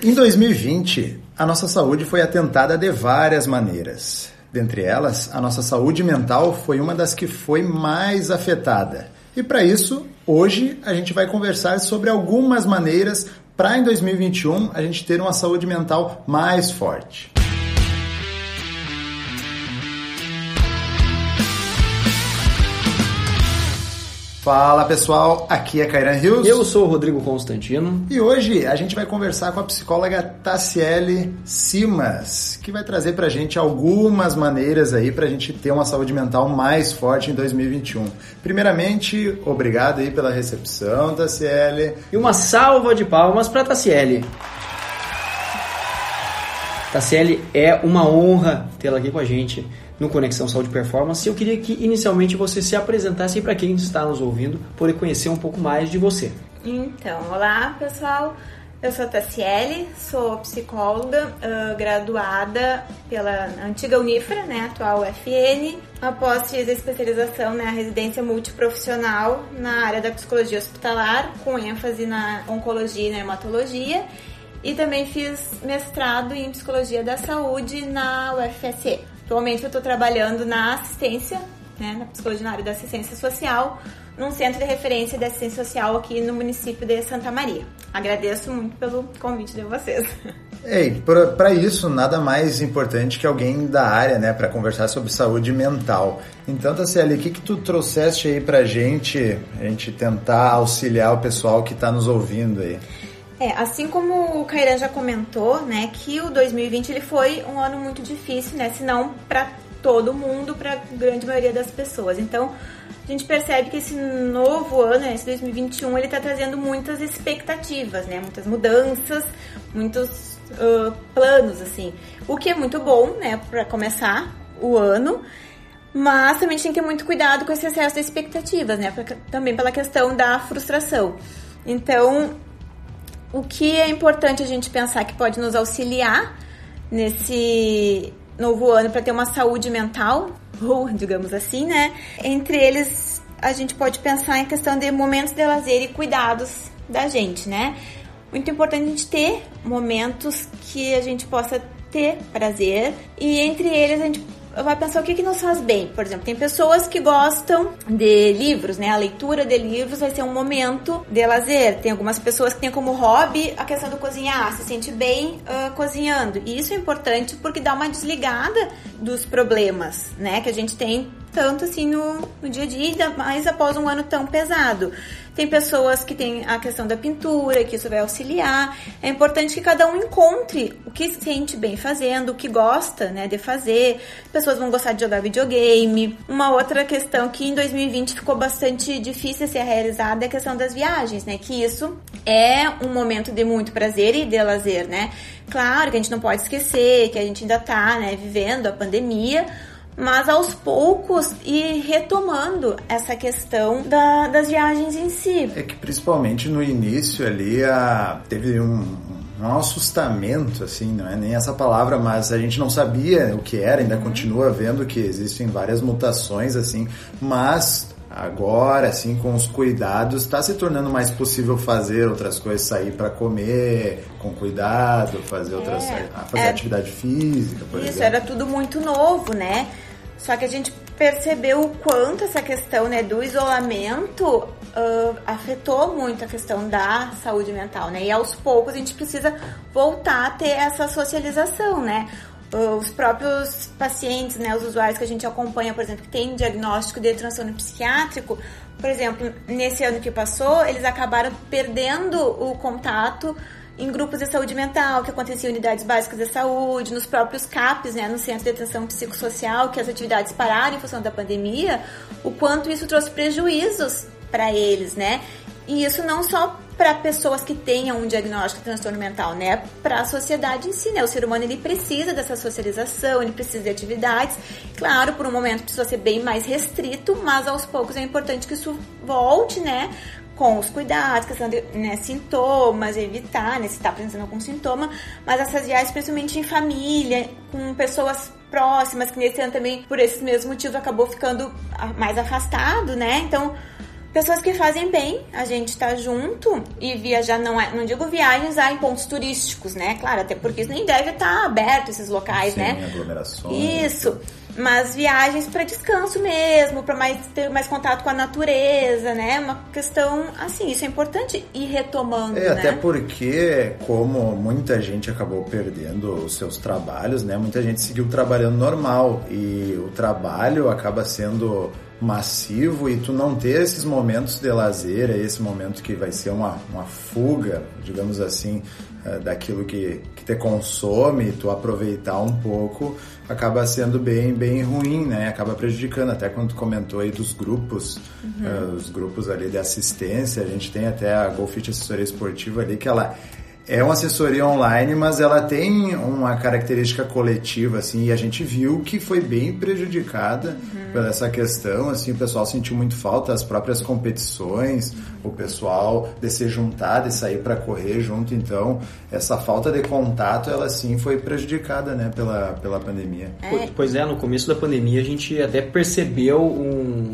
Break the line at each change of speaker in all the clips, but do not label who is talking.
Em 2020, a nossa saúde foi atentada de várias maneiras. Dentre elas, a nossa saúde mental foi uma das que foi mais afetada. E para isso, hoje a gente vai conversar sobre algumas maneiras para em 2021 a gente ter uma saúde mental mais forte. Fala pessoal, aqui é Kairan Rios.
Eu sou o Rodrigo Constantino.
E hoje a gente vai conversar com a psicóloga Tassiele Simas, que vai trazer pra gente algumas maneiras aí pra gente ter uma saúde mental mais forte em 2021. Primeiramente, obrigado aí pela recepção, Tassiele.
E uma salva de palmas pra Tassiele. Tassiele, é uma honra tê-la aqui com a gente no Conexão Saúde Performance. Eu queria que inicialmente você se apresentasse para quem está nos ouvindo, poder conhecer um pouco mais de você.
Então, olá pessoal, eu sou a Tassiele, sou psicóloga, uh, graduada pela antiga Unifra, né, atual UFN. Após fiz a especialização na né, residência multiprofissional na área da psicologia hospitalar, com ênfase na oncologia e na hematologia. E também fiz mestrado em psicologia da saúde na UFSE. Atualmente eu estou trabalhando na assistência, né, na psicologia na área da assistência social, num centro de referência de assistência social aqui no município de Santa Maria. Agradeço muito pelo convite de vocês.
Ei, para isso, nada mais importante que alguém da área, né, para conversar sobre saúde mental. Então, Tassiele, o que, que tu trouxeste aí pra gente, a gente tentar auxiliar o pessoal que está nos ouvindo aí?
É, assim como o Cairan já comentou, né, que o 2020 ele foi um ano muito difícil, né, se não para todo mundo, para grande maioria das pessoas. Então, a gente percebe que esse novo ano, esse 2021, ele está trazendo muitas expectativas, né, muitas mudanças, muitos uh, planos, assim. O que é muito bom, né, para começar o ano. Mas também tem que ter muito cuidado com esse excesso de expectativas, né? Também pela questão da frustração. Então, o que é importante a gente pensar que pode nos auxiliar nesse novo ano para ter uma saúde mental, ou digamos assim, né? Entre eles, a gente pode pensar em questão de momentos de lazer e cuidados da gente, né? Muito importante a gente ter momentos que a gente possa ter prazer e entre eles a gente vai pensar o que, que nos faz bem. Por exemplo, tem pessoas que gostam de livros, né? A leitura de livros vai ser um momento de lazer. Tem algumas pessoas que têm como hobby a questão do cozinhar, se sente bem uh, cozinhando. E isso é importante porque dá uma desligada dos problemas, né? Que a gente tem tanto assim no, no dia a dia, ainda mais após um ano tão pesado. Tem pessoas que têm a questão da pintura, que isso vai auxiliar. É importante que cada um encontre o que se sente bem fazendo, o que gosta né, de fazer. Pessoas vão gostar de jogar videogame. Uma outra questão que em 2020 ficou bastante difícil ser realizada é a questão das viagens, né? Que isso é um momento de muito prazer e de lazer, né? Claro que a gente não pode esquecer que a gente ainda tá né, vivendo a pandemia, mas aos poucos ir retomando essa questão da, das viagens em si.
É que principalmente no início ali a, teve um, um assustamento, assim, não é nem essa palavra, mas a gente não sabia o que era, ainda uhum. continua vendo que existem várias mutações, assim, mas agora, assim, com os cuidados, está se tornando mais possível fazer outras coisas, sair para comer com cuidado, fazer outras, é, fazer é, atividade física, por
isso,
exemplo. Isso
era tudo muito novo, né? Só que a gente percebeu o quanto essa questão né, do isolamento uh, afetou muito a questão da saúde mental, né? E aos poucos a gente precisa voltar a ter essa socialização, né? Os próprios pacientes, né, os usuários que a gente acompanha, por exemplo, que tem diagnóstico de transtorno psiquiátrico, por exemplo, nesse ano que passou, eles acabaram perdendo o contato em grupos de saúde mental, que acontecia em unidades básicas de saúde, nos próprios CAPs, né, no Centro de Atenção Psicossocial, que as atividades pararam em função da pandemia, o quanto isso trouxe prejuízos para eles, né? E isso não só para pessoas que tenham um diagnóstico de transtorno mental, né? Para a sociedade em si, né? O ser humano ele precisa dessa socialização, ele precisa de atividades. Claro, por um momento precisa ser bem mais restrito, mas aos poucos é importante que isso volte, né? Com os cuidados, questão de né, sintomas, evitar, né, se está apresentando algum sintoma, mas essas viagens, principalmente em família, com pessoas próximas, que nesse ano também, por esses mesmos motivos, acabou ficando mais afastado, né? Então, pessoas que fazem bem, a gente tá junto e viajar não é, não digo viagens a em pontos turísticos, né? Claro, até porque isso nem deve estar tá aberto esses locais,
Sim,
né?
aglomerações.
Isso. Mas viagens para descanso mesmo, para mais ter mais contato com a natureza, né? Uma questão assim, isso é importante ir retomando,
É,
né?
até porque, como muita gente acabou perdendo os seus trabalhos, né? Muita gente seguiu trabalhando normal e o trabalho acaba sendo massivo e tu não ter esses momentos de lazer, é esse momento que vai ser uma, uma fuga, digamos assim, daquilo que, que te consome, tu aproveitar um pouco, acaba sendo bem, bem ruim, né? Acaba prejudicando. Até quando tu comentou aí dos grupos, eh, os grupos ali de assistência, a gente tem até a Golfit Assessoria Esportiva ali, que ela é uma assessoria online, mas ela tem uma característica coletiva, assim, e a gente viu que foi bem prejudicada
Uhum.
por essa questão, assim, o pessoal sentiu muito falta das próprias competições, o pessoal de se juntar, de sair para correr junto, então essa falta de contato, ela sim foi prejudicada, né, pela, pela pandemia.
Po- Pois é, no começo da pandemia a gente até percebeu um-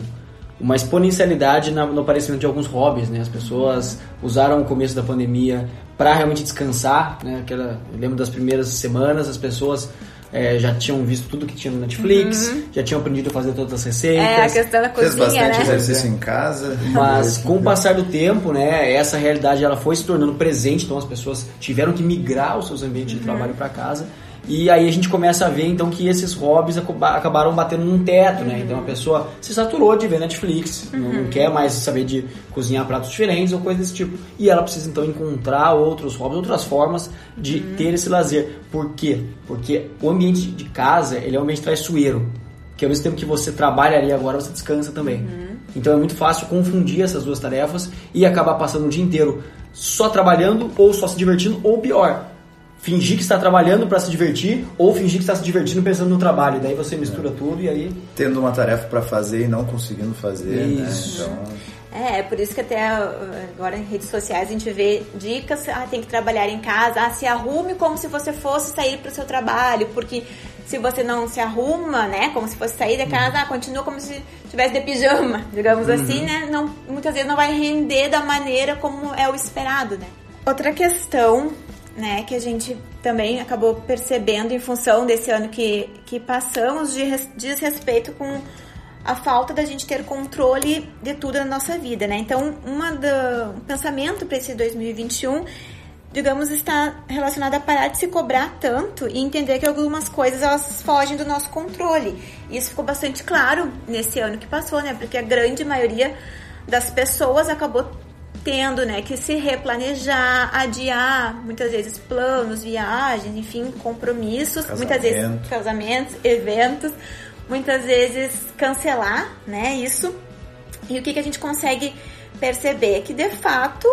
uma exponencialidade na- no aparecimento de alguns hobbies, né? As pessoas usaram o começo da pandemia para realmente descansar, né? Aquela, eu lembro das primeiras semanas, as pessoas eh, já tinham visto tudo que tinha no Netflix, já tinham aprendido a fazer todas as receitas.
É, a questão da
Fez
cozinha,
bastante
né?
exercício em casa.
Mas com o passar do tempo, né, essa realidade ela foi se tornando presente, então as pessoas tiveram que migrar os seus ambientes de trabalho para casa. E aí a gente começa a ver então que esses hobbies acabaram batendo num teto, né? Então a pessoa se saturou de ver Netflix, não- não quer mais saber de cozinhar pratos diferentes ou coisa desse tipo. E ela precisa então encontrar outros hobbies, outras formas de ter esse lazer. Por quê? Porque o ambiente de casa, ele é um ambiente traiçoeiro. Que ao mesmo tempo que você trabalha ali agora, você descansa também. Então é muito fácil confundir essas duas tarefas e acabar passando o dia inteiro só trabalhando ou só se divertindo, ou pior, fingir que está trabalhando para se divertir ou fingir que está se divertindo pensando no trabalho. Daí você mistura tudo e aí
Tendo uma tarefa para fazer e não conseguindo fazer,
Isso.
né? Então,
É, é por isso que até uh, agora em redes sociais a gente vê dicas, ah, tem que trabalhar em casa, ah, se arrume como se você fosse sair para o seu trabalho, porque se você não se arruma, né, como se fosse sair da casa, ah, continua como se estivesse de pijama, digamos assim, né, não, muitas vezes não vai render da maneira como é o esperado, né. Outra questão, né, que a gente também acabou percebendo em função desse ano que, que passamos, de res- diz respeito com a falta da gente ter controle de tudo na nossa vida, né? Então, uma do, um pensamento para esse 2021, digamos, está relacionado a parar de se cobrar tanto e entender que algumas coisas elas fogem do nosso controle. Isso ficou bastante claro nesse ano que passou, né? Porque a grande maioria das pessoas acabou tendo, né, que se replanejar, adiar muitas vezes planos, viagens, enfim, compromissos, muitas vezes
Casamento.
casamentos, eventos, muitas vezes cancelar, né, isso. E o que, que a gente consegue perceber? Que de fato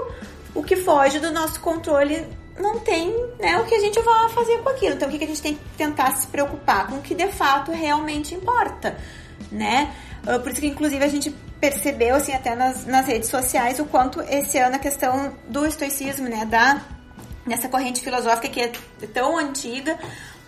o que foge do nosso controle não tem né, o que a gente vai fazer com aquilo. Então o que, que a gente tem que tentar se preocupar com o que de fato realmente importa, né? Ah, Por isso que inclusive a gente percebeu assim até nas, nas redes sociais o quanto esse ano a questão do estoicismo, né, da nessa corrente filosófica que é tão antiga,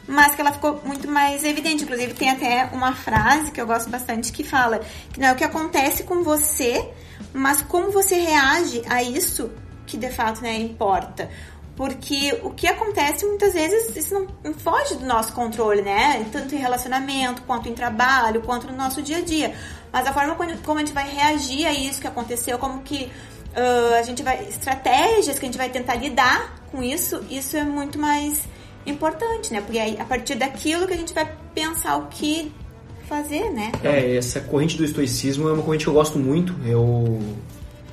mas que ela ficou muito mais evidente. Inclusive, tem até uma frase que eu gosto bastante que fala que não é o que acontece com você, mas como você reage a isso que de fato né, importa. Porque o que acontece muitas vezes isso não, não foge do nosso controle, né? Tanto em relacionamento, quanto em trabalho, quanto no nosso dia a dia. Mas a forma como a gente vai reagir a isso que aconteceu, como que ah, a gente vai. estratégias que a gente vai tentar lidar com isso, isso é muito mais importante, né? Porque aí, a partir daquilo que a gente vai pensar o que fazer, né?
É, essa corrente do estoicismo é uma corrente que eu gosto muito. Eu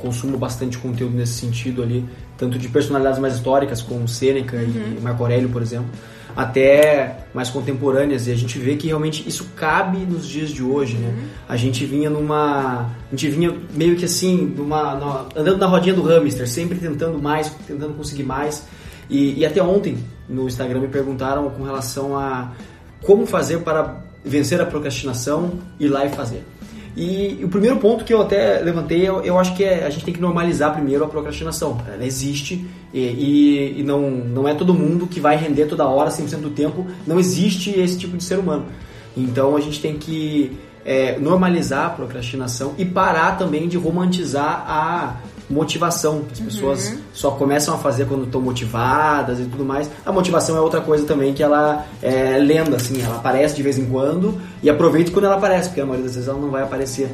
consumo bastante conteúdo nesse sentido ali, tanto de personalidades mais históricas, como Sêneca e Marco Aurélio, por exemplo, até mais contemporâneas. E a gente vê que realmente isso cabe nos dias de hoje, né? A gente vinha numa... A gente vinha meio que assim, numa, numa- andando na rodinha do hamster, sempre tentando mais, tentando conseguir mais. E, e até ontem, no Instagram, me perguntaram com relação a como fazer para vencer a procrastinação, ir lá e fazer. E, o primeiro ponto que eu até levantei, eu, eu acho que é, a gente tem que normalizar primeiro a procrastinação. Ela existe e, e, e não, não é todo mundo que vai render toda hora, 100% do tempo. Não existe esse tipo de ser humano. Então a gente tem que é, normalizar a procrastinação e parar também de romantizar a motivação. As pessoas uhum. só começam a fazer quando estão motivadas e tudo mais. A motivação é outra coisa também que ela é lenda, assim, ela aparece de vez em quando e aproveita quando ela aparece, porque a maioria das vezes ela não vai aparecer.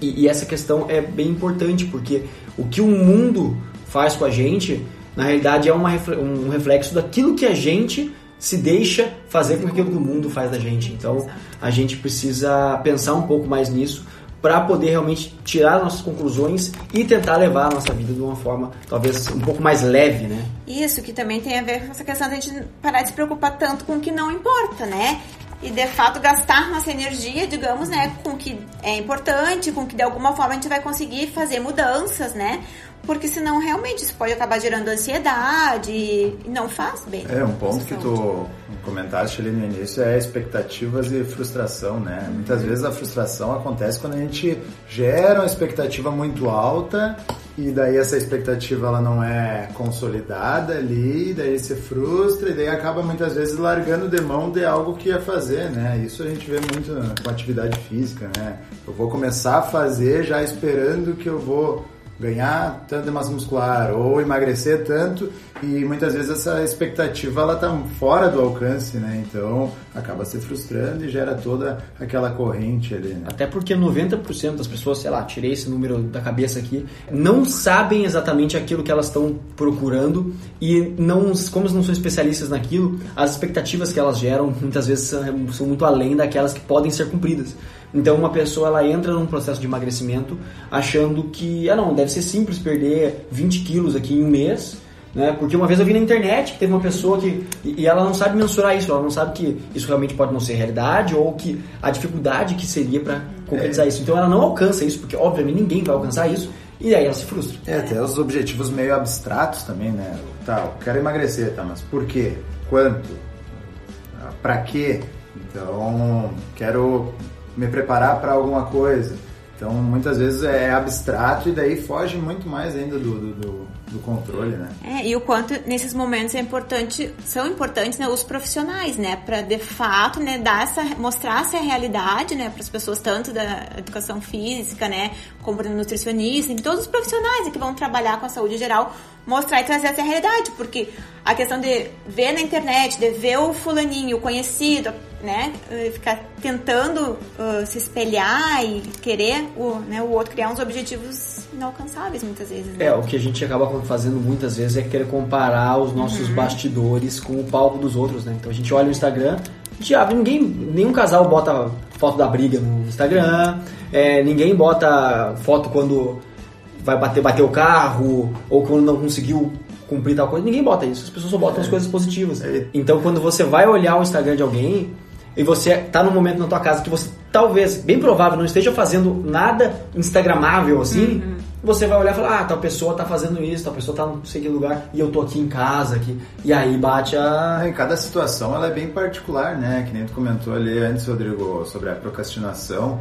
E, e essa questão é bem importante, porque o que o mundo faz com a gente, na realidade é uma, um reflexo daquilo que a gente se deixa fazer com aquilo que o mundo faz da gente. Então a gente precisa pensar um pouco mais nisso para poder realmente tirar nossas conclusões e tentar levar a nossa vida de uma forma talvez um pouco mais leve, né?
Isso, que também tem a ver com essa questão de a gente parar de se preocupar tanto com o que não importa, né? E de fato gastar nossa energia, digamos, né, com o que é importante, com o que de alguma forma a gente vai conseguir fazer mudanças, né? Porque senão realmente isso pode acabar gerando ansiedade e não faz bem.
É, um ponto que tu comentaste ali no início é expectativas e frustração, né? Uhum. Muitas vezes a frustração acontece quando a gente gera uma expectativa muito alta e daí essa expectativa ela não é consolidada ali, daí se frustra e daí acaba muitas vezes largando de mão de algo que ia fazer, né? Isso a gente vê muito com atividade física, né? Eu vou começar a fazer já esperando que eu vou ganhar tanto de massa muscular ou emagrecer tanto e muitas vezes essa expectativa ela tá fora do alcance, né? Então acaba se frustrando e gera toda aquela corrente ali, né?
Até porque 90% das pessoas, sei lá, tirei esse número da cabeça aqui, não sabem exatamente aquilo que elas estão procurando e não, como não são especialistas naquilo, as expectativas que elas geram muitas vezes são, são muito além daquelas que podem ser cumpridas. Então uma pessoa ela entra num processo de emagrecimento achando que, ah não, deve ser simples perder 20 quilos aqui em um mês, né? Porque uma vez eu vi na internet que teve uma pessoa que. E ela não sabe mensurar isso, ela não sabe que isso realmente pode não ser realidade ou que a dificuldade que seria para concretizar é. isso. Então ela não alcança isso, porque obviamente ninguém vai alcançar isso, e aí ela se frustra.
É, até os objetivos meio abstratos também, né? Tá, eu quero emagrecer, tá, mas por quê? Quanto? Ah, pra quê? Então, quero me preparar para alguma coisa. Então, muitas vezes é abstrato e daí foge muito mais ainda do, do, do, do controle, né?
É, e o quanto nesses momentos é importante, são importantes né, os profissionais, né? Para, de fato, né, dar essa, mostrar essa realidade, né? Para as pessoas, tanto da educação física, né? Como nutricionista, todos os profissionais que vão trabalhar com a saúde geral, mostrar e trazer essa realidade. Porque a questão de ver na internet, de ver o fulaninho, conhecido, né, eh, ficar tentando uh, se espelhar e querer o, né, o outro criar uns objetivos inalcançáveis muitas vezes. Né?
É, o que a gente acaba fazendo muitas vezes é querer comparar os nossos uhum. bastidores com o palco dos outros, né? Então a gente olha o Instagram, a gente abre, ninguém, nenhum casal bota foto da briga no Instagram, é, ninguém bota foto quando vai bater, bater o carro ou quando não conseguiu cumprir tal coisa, ninguém bota isso. As pessoas só botam é. as coisas positivas. É. Então, quando você vai olhar o Instagram de alguém, e você tá num momento na tua casa que você talvez, bem provável, não esteja fazendo nada instagramável assim, uhum. Você vai olhar e falar, ah, tal pessoa tá fazendo isso, tal pessoa tá não sei que lugar, e eu tô aqui em casa, aqui. E aí bate a...
Em cada situação ela é bem particular, né? Que nem tu comentou ali antes, Rodrigo, sobre a procrastinação.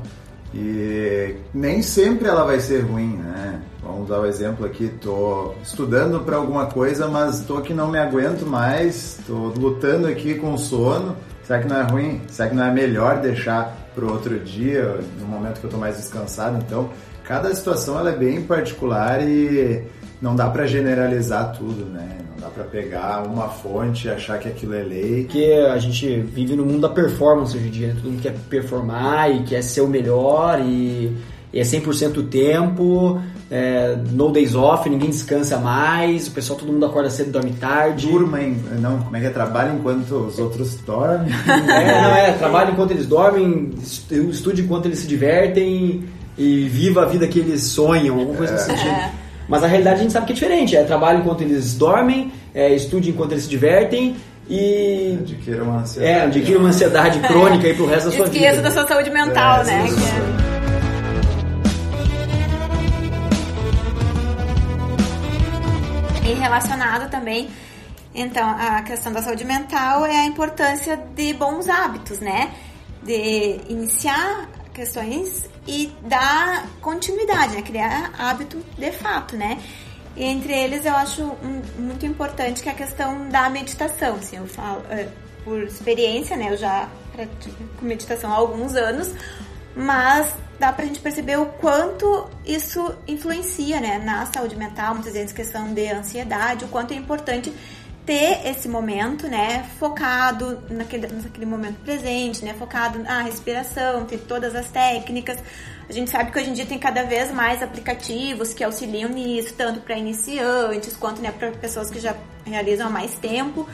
E nem sempre ela vai ser ruim, né? Vamos dar o um exemplo aqui, tô estudando para alguma coisa, mas tô que não me aguento mais, tô lutando aqui com sono Será que não é ruim? Será que não é melhor deixar para o outro dia, no momento que eu estou mais descansado? Então, cada situação ela é bem particular e não dá para generalizar tudo, né? Não dá para pegar uma fonte e achar que aquilo é lei.
Porque a gente vive no mundo da performance hoje em dia, né? todo mundo quer performar e quer ser o melhor e, e é 100% tempo é, no days off, ninguém descansa mais, o pessoal, todo mundo acorda cedo, dorme tarde.
Durmem, não, como é que é? Trabalha enquanto os outros dormem.
É, não é, trabalha enquanto eles dormem, estude enquanto eles se divertem e viva a vida que eles sonham, alguma coisa é. sentido. Mas a realidade a gente sabe que é diferente, é trabalho enquanto eles dormem, é, estude enquanto eles se divertem e
adquira uma ansiedade,
é, adquira uma ansiedade crônica aí pro resto da sua
vida. Esqueça da sua saúde mental, é, né? E relacionado também, então, a questão da saúde mental é a importância de bons hábitos, né? De iniciar questões e dar continuidade, né? Criar hábito de fato, né? E entre eles eu acho um, muito importante que é a questão da meditação. Assim, eu falo, é, por experiência, né? Eu já pratico meditação há alguns anos, mas dá pra gente perceber o quanto isso influencia, né, na saúde mental, muitas vezes questão de ansiedade, o quanto é importante ter esse momento, né, focado naquele, naquele momento presente, né, focado na respiração, ter todas as técnicas. A gente sabe que hoje em dia tem cada vez mais aplicativos que auxiliam nisso, tanto para iniciantes quanto né, para pessoas que já realizam há mais tempo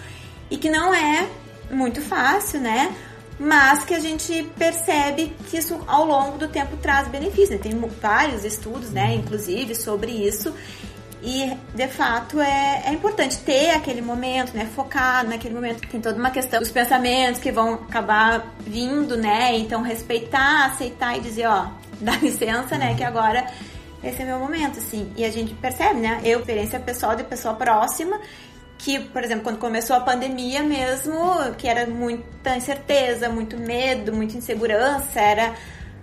e que não é muito fácil, né? mas que a gente percebe que isso ao longo do tempo traz benefícios. Tem vários estudos, né, inclusive, sobre isso. E de fato é, é importante ter aquele momento, né? Focar naquele momento. Tem toda uma questão dos pensamentos que vão acabar vindo, né? Então respeitar, aceitar e dizer, ó, dá licença, né? Que agora esse é meu momento, assim. E a gente percebe, né? Eu, experiência pessoal de pessoa próxima, que, por exemplo, quando começou a pandemia mesmo, que era muita incerteza, muito medo, muita insegurança, era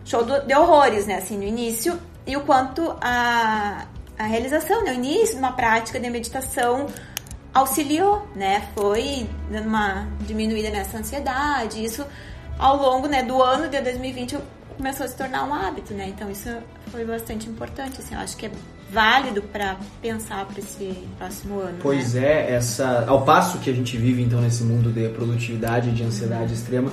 show de horrores, né, assim, no início, e o quanto a, a realização, né, o início de uma prática de meditação auxiliou, né, foi dando uma diminuída nessa ansiedade, isso ao longo, né, do ano de 2020 começou a se tornar um hábito, né, então isso foi bastante importante, assim, eu acho que é válido para pensar para esse próximo ano.
Pois
né?
é, essa ao passo que a gente vive então nesse mundo de produtividade de ansiedade extrema,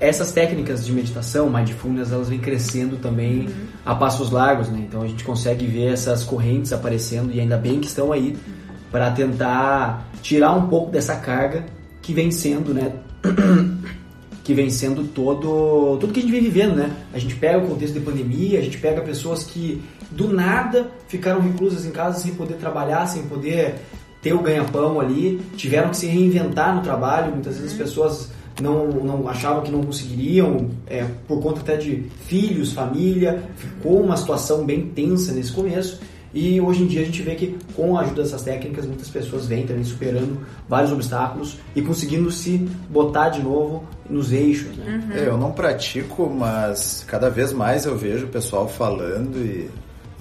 essas técnicas de meditação, mindfulness, elas vêm crescendo também uhum. a passos largos, né? Então a gente consegue ver essas correntes aparecendo e ainda bem que estão aí uhum. para tentar tirar um pouco dessa carga que vem sendo, né? que vem sendo todo tudo que a gente vem vivendo, né? A gente pega o contexto de pandemia, a gente pega pessoas que do nada ficaram reclusas em casa sem poder trabalhar, sem poder ter o ganha-pão ali, tiveram que se reinventar no trabalho, muitas vezes as pessoas não, não achavam que não conseguiriam, é, por conta até de filhos, família, ficou uma situação bem tensa nesse começo. E hoje em dia a gente vê que com a ajuda dessas técnicas muitas pessoas vêm também superando vários obstáculos e conseguindo se botar de novo nos eixos. Né?
Uhum. Eu não pratico, mas cada vez mais eu vejo o pessoal falando e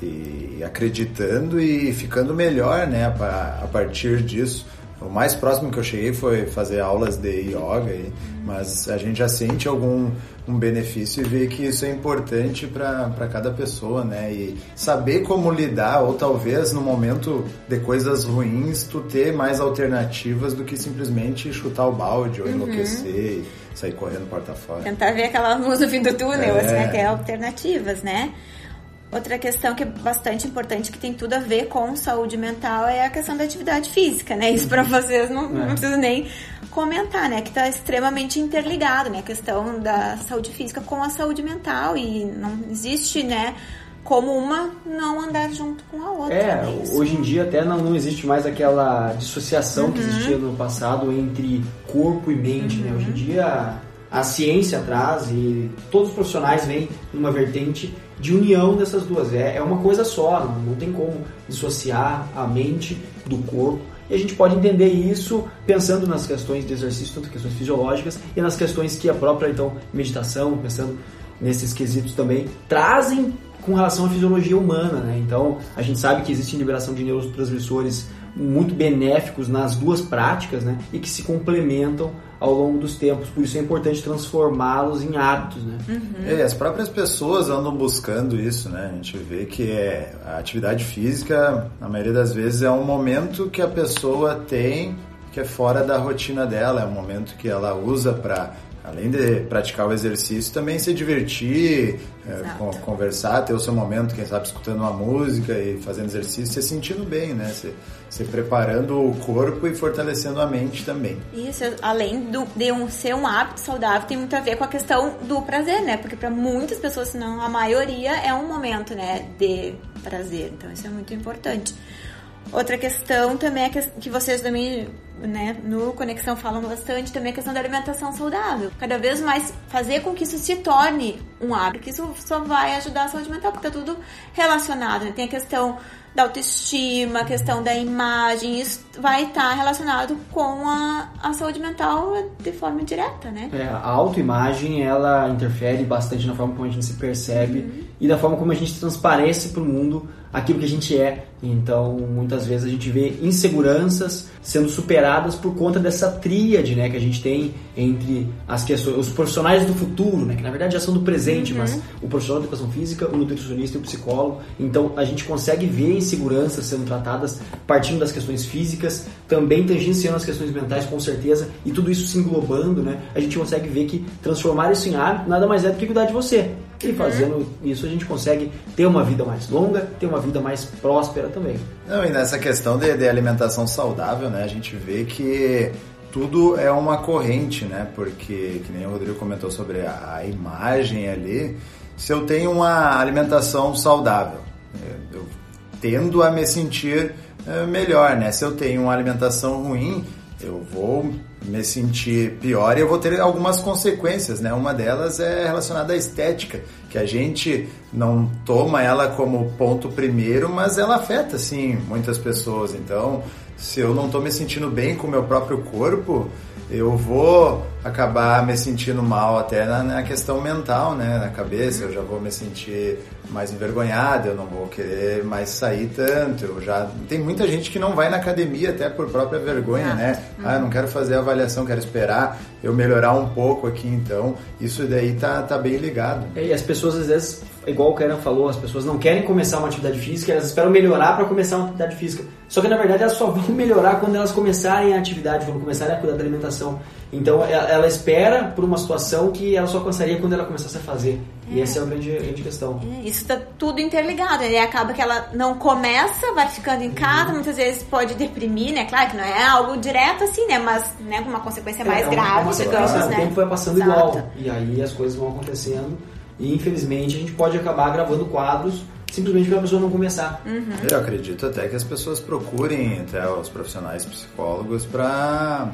e acreditando e ficando melhor, né, a partir disso. O mais próximo que eu cheguei foi fazer aulas de yoga, mas a gente já sente algum um benefício e vê que isso é importante para cada pessoa, né? E saber como lidar, ou talvez no momento de coisas ruins, tu ter mais alternativas do que simplesmente chutar o balde ou uhum. enlouquecer e sair correndo porta fora.
Tentar ver aquela luz no fim do túnel, é. assim, ter alternativas, né? Outra questão que é bastante importante, que tem tudo a ver com saúde mental, é a questão da atividade física, né? Isso para vocês não, não é. preciso nem comentar, né? Que está extremamente interligado, né? A questão da saúde física com a saúde mental e não existe, né? Como uma não andar junto com a outra.
É, né? hoje em dia até não, não existe mais aquela dissociação uhum. que existia no passado entre corpo e mente, uhum. né? Hoje em dia a ciência traz e todos os profissionais vêm numa vertente de união dessas duas. É, é uma coisa só, não, não tem como dissociar a mente do corpo. E a gente pode entender isso pensando nas questões de exercício, tanto questões fisiológicas, e nas questões que a própria então meditação, pensando nesses quesitos também, trazem com relação à fisiologia humana. Né? Então, a gente sabe que existe liberação de neurotransmissores muito benéficos nas duas práticas né? e que se complementam ao longo dos tempos. Por isso é importante transformá-los em hábitos, né?
Uhum. É, as próprias pessoas andam buscando isso, né? A gente vê que é, a atividade física, na maioria das vezes, é um momento que a pessoa tem que é fora da rotina dela, é um momento que ela usa para além de praticar o exercício, também se divertir, é, conversar, ter o seu momento, quem sabe escutando uma música e fazendo exercício, se sentindo bem, né? Se, se preparando o corpo e fortalecendo a mente também.
Isso, além do, de um, ser um hábito saudável, tem muito a ver com a questão do prazer, né? Porque para muitas pessoas, se não a maioria, é um momento, né, de prazer. Então isso é muito importante. Outra questão também é que vocês também, né, no Conexão falam bastante, também é a questão da alimentação saudável. Cada vez mais fazer com que isso se torne um hábito, que isso só vai ajudar a saúde mental, porque tá tudo relacionado. Né? Tem a questão da autoestima, a questão da imagem, isso vai estar relacionado com a, a saúde mental de forma direta, né?
É, a autoimagem, ela interfere bastante na forma como a gente se percebe uhum. E da forma como a gente transparece para o mundo aquilo que a gente é Então, muitas vezes a gente vê inseguranças sendo superadas por conta dessa tríade, né, que a gente tem entre as questões, os profissionais do futuro, né, que na verdade já são do presente, uhum. mas o profissional de educação física, o nutricionista e o psicólogo. Então, a gente consegue ver inseguranças sendo tratadas partindo das questões físicas, também tangenciando as questões mentais, com certeza, e tudo isso se englobando, né, a gente consegue ver que transformar isso em hábito nada mais é do que cuidar de você. E fazendo isso a gente consegue ter uma vida mais longa, ter uma vida mais próspera também.
Não, e nessa questão de, de alimentação saudável, né, a gente vê que tudo é uma corrente, né? Porque, que nem o Rodrigo comentou sobre a, imagem ali, se eu tenho uma alimentação saudável, eu tendo a me sentir eh, melhor, né? Se eu tenho uma alimentação ruim, eu vou me sentir pior e eu vou ter algumas consequências, né? Uma delas é relacionada à estética, que a gente não toma ela como ponto primeiro, mas ela afeta, sim, muitas pessoas. Então, se eu não estou me sentindo bem com o meu próprio corpo, eu vou acabar me sentindo mal até na, na, questão mental, né? Na cabeça, eu já vou me sentir mais envergonhado, eu não vou querer mais sair tanto. Eu já tem muita gente que não vai na academia até por própria vergonha, né? Ah, eu não quero fazer avaliação, quero esperar eu melhorar um pouco aqui, então isso daí tá, tá bem ligado.
É, e as pessoas às vezes, igual o Karen falou, as pessoas não querem começar uma atividade física, elas esperam melhorar para começar uma atividade física. Só que na verdade elas só vão melhorar quando elas começarem a atividade, quando começarem a cuidar da alimentação. Então ela espera por uma situação que ela só alcançaria quando ela começasse a fazer. É. E essa é a grande, grande questão.
É, isso está tudo interligado. Né? Acaba que ela não começa, vai ficando em casa, uhum. muitas vezes pode deprimir, né? Claro que não é algo direto assim, né? Mas né, com uma consequência mais é, grave, uma digamos,
né?
O
tempo vai passando Exato. igual. E aí as coisas vão acontecendo. E infelizmente a gente pode acabar gravando quadros simplesmente para a pessoa não começar.
Uhum.
Eu acredito até que as pessoas procurem até os profissionais psicólogos para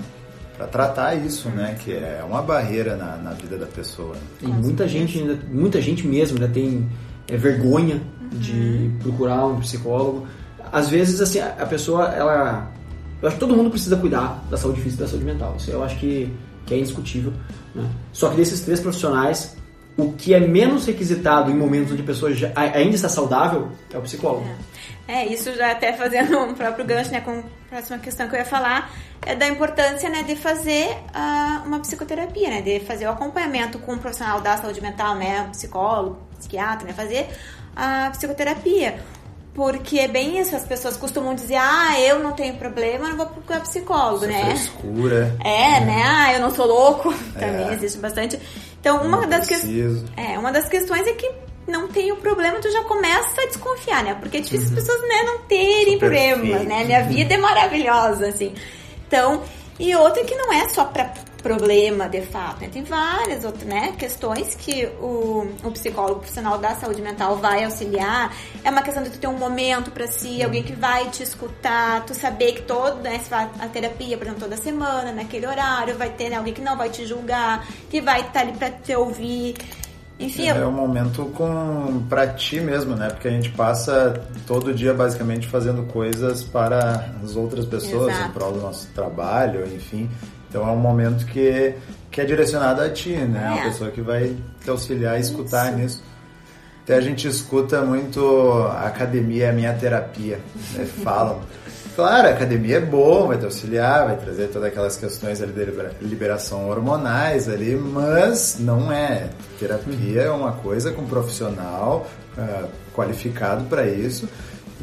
para tratar isso, né? Que é uma barreira na, na vida da pessoa.
E muita gente, ainda, muita gente mesmo ainda tem é, vergonha uhum. de procurar um psicólogo. Às vezes, assim, a pessoa, ela... Eu acho que todo mundo precisa cuidar da saúde física e da saúde mental. Isso eu acho que, que é indiscutível. Né? Só que desses três profissionais, o que é menos requisitado em momentos onde a pessoa já, ainda está saudável é o psicólogo.
É. é, isso já até fazendo um próprio gancho né, com a próxima questão que eu ia falar, é da importância né, de fazer uh, uma psicoterapia, né, de fazer o acompanhamento com um profissional da saúde mental, né, um psicólogo, psiquiatra, né, fazer a psicoterapia. Porque é bem isso, as pessoas costumam dizer, ah, eu não tenho problema, não vou procurar psicólogo,
Isso
né?
É frescura.
É, é, né? Ah, eu não sou louco. Também é. existe bastante. Então, uma
não
das, que... é, uma das questões é que não tem o problema, tu já começa a desconfiar, né? Porque é difícil uhum. as pessoas né, não terem Super problemas, né? Minha vida é maravilhosa, assim. Então, e outra que não é só para problema de fato, né? Tem várias outras né, questões que o, o psicólogo profissional da saúde mental vai auxiliar. É uma questão de tu ter um momento para si, alguém que vai te escutar, tu saber que todo, né, a terapia, por exemplo, toda semana, naquele horário, vai ter né, alguém que não vai te julgar, que vai estar ali para te ouvir. Enfim,
é, eu... um momento com para ti mesmo, né? Porque a gente passa todo dia basicamente fazendo coisas para as outras pessoas, Exato. em prol do nosso trabalho, enfim. Então é um momento que, que é direcionado a ti, né? É. Uma pessoa que vai te auxiliar e escutar Isso. nisso. Até a gente escuta muito a academia é a minha terapia, né? falam. Claro, a academia é bom, vai te auxiliar, vai trazer todas aquelas questões ali de liberação hormonais ali, mas não é. Terapia é uma coisa com um profissional uh, qualificado para isso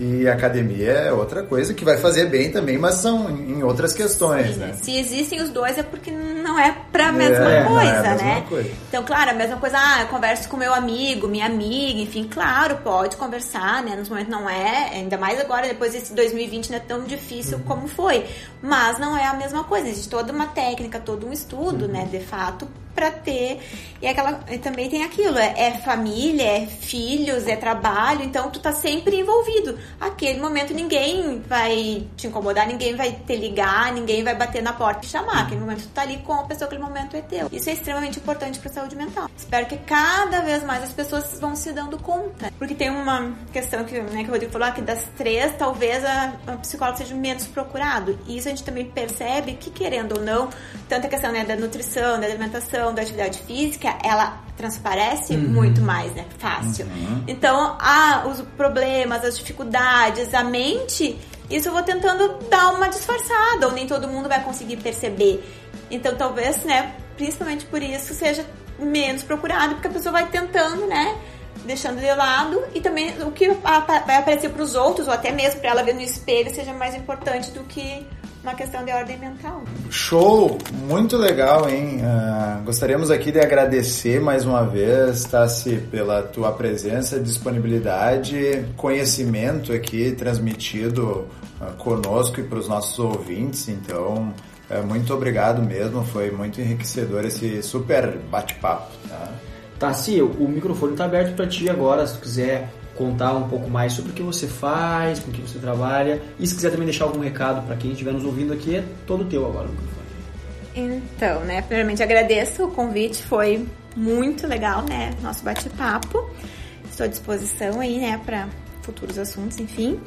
e academia é outra coisa que vai fazer bem também, mas são em outras questões, Sim, né?
Se existem os dois é porque não é pra mesma é, coisa, é a mesma né? Coisa. Então, claro, a mesma coisa, ah, eu converso com meu amigo, minha amiga, enfim, claro, pode conversar, né? Nos momentos não é, ainda mais agora, depois desse 2020 não é tão difícil uhum. como foi. Mas não é a mesma coisa, existe toda uma técnica, todo um estudo, uhum. né, de fato, para ter. E aquela e também tem aquilo, é, é, família, é filhos, é trabalho, então tu tá sempre envolvido. Aquele momento ninguém vai te incomodar, ninguém vai te ligar, ninguém vai bater na porta e chamar. Aquele momento tu tá ali com a pessoa, aquele momento é teu. Isso é extremamente importante para saúde mental. Espero que cada vez mais as pessoas vão se dando conta. Porque tem uma questão que, né, que o Rodrigo falou, que das três, talvez a, a psicóloga seja menos procurado. E isso a gente também percebe que, querendo ou não, tanto a questão né, da nutrição, da alimentação, questão da atividade física, ela transparece uhum. muito mais, né? Fácil. Uhum. Então, ah, os problemas, as dificuldades, a mente, isso eu vou tentando dar uma disfarçada, ou nem todo mundo vai conseguir perceber. Então, talvez, né, principalmente por isso, seja menos procurado, porque a pessoa vai tentando, né? Deixando de lado e também o que vai aparecer para os outros, ou até mesmo para ela ver no espelho, seja mais importante do que uma questão de ordem mental.
Show! Muito legal, hein? Uh, gostaríamos aqui de agradecer mais uma vez, Tassi, pela tua presença, disponibilidade, conhecimento aqui transmitido uh, conosco e para os nossos ouvintes. Então, uh, muito obrigado mesmo, foi muito enriquecedor esse super bate-papo. Tá?
Tassi, o microfone está aberto para ti agora, se tu quiser contar um pouco mais sobre o que você faz, com o que você trabalha. E se quiser também deixar algum recado para quem estiver nos ouvindo aqui, é todo teu agora.
Então, né, primeiramente agradeço o convite, foi muito legal, né, nosso bate-papo. Estou à disposição aí, né, para futuros assuntos, enfim.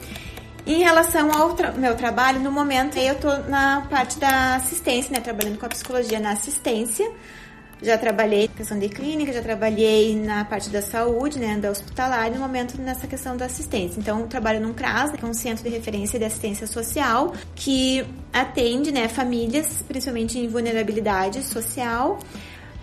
Em relação ao tra meu trabalho, no momento eu estou na parte da assistência, né, trabalhando com a psicologia na assistência. Já trabalhei na questão de clínica, já trabalhei na parte da saúde, né, da hospitalar, e no momento nessa questão da assistência. Então, trabalho num CRAS, que é um centro de referência de assistência social, que atende, né, famílias, principalmente em vulnerabilidade social.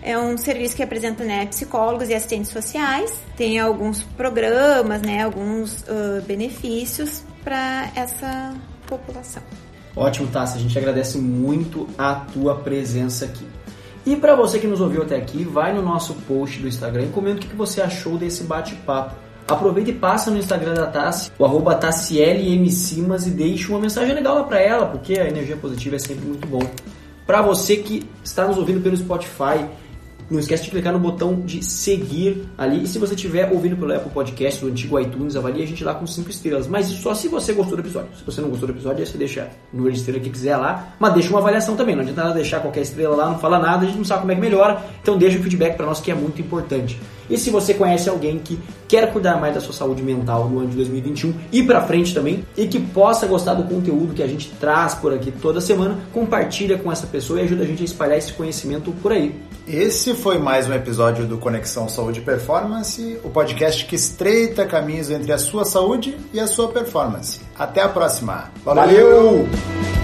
É um serviço que apresenta né, psicólogos e assistentes sociais. Tem alguns programas, né, alguns uh, benefícios para essa população.
Ótimo, Tassi. A gente agradece muito a tua presença aqui. E para você que nos ouviu até aqui, vai no nosso post do Instagram e comenta o que você achou desse bate-papo. Aproveita e passa no Instagram da Tassi, o arroba e deixe uma mensagem legal lá para ela, porque a energia positiva é sempre muito bom. Para você que está nos ouvindo pelo Spotify, não esquece de clicar no botão de seguir ali. E se você estiver ouvindo pelo Apple Podcast, do antigo iTunes, avalie a gente lá com 5 estrelas. Mas só se você gostou do episódio. Se você não gostou do episódio, aí você deixa no número de estrela que quiser lá. Mas deixa uma avaliação também. Não adianta nada deixar qualquer estrela lá, não fala nada, a gente não sabe como é que melhora. Então deixa o feedback para nós que é muito importante. E se você conhece alguém que quer cuidar mais da sua saúde mental no ano de 2021 e para frente também, e que possa gostar do conteúdo que a gente traz por aqui toda semana, compartilha com essa pessoa e ajuda a gente a espalhar esse conhecimento por aí.
Esse foi mais um episódio do Conexão Saúde e Performance, o podcast que estreita caminhos entre a sua saúde e a sua performance. Até a próxima.
Valeu! Valeu!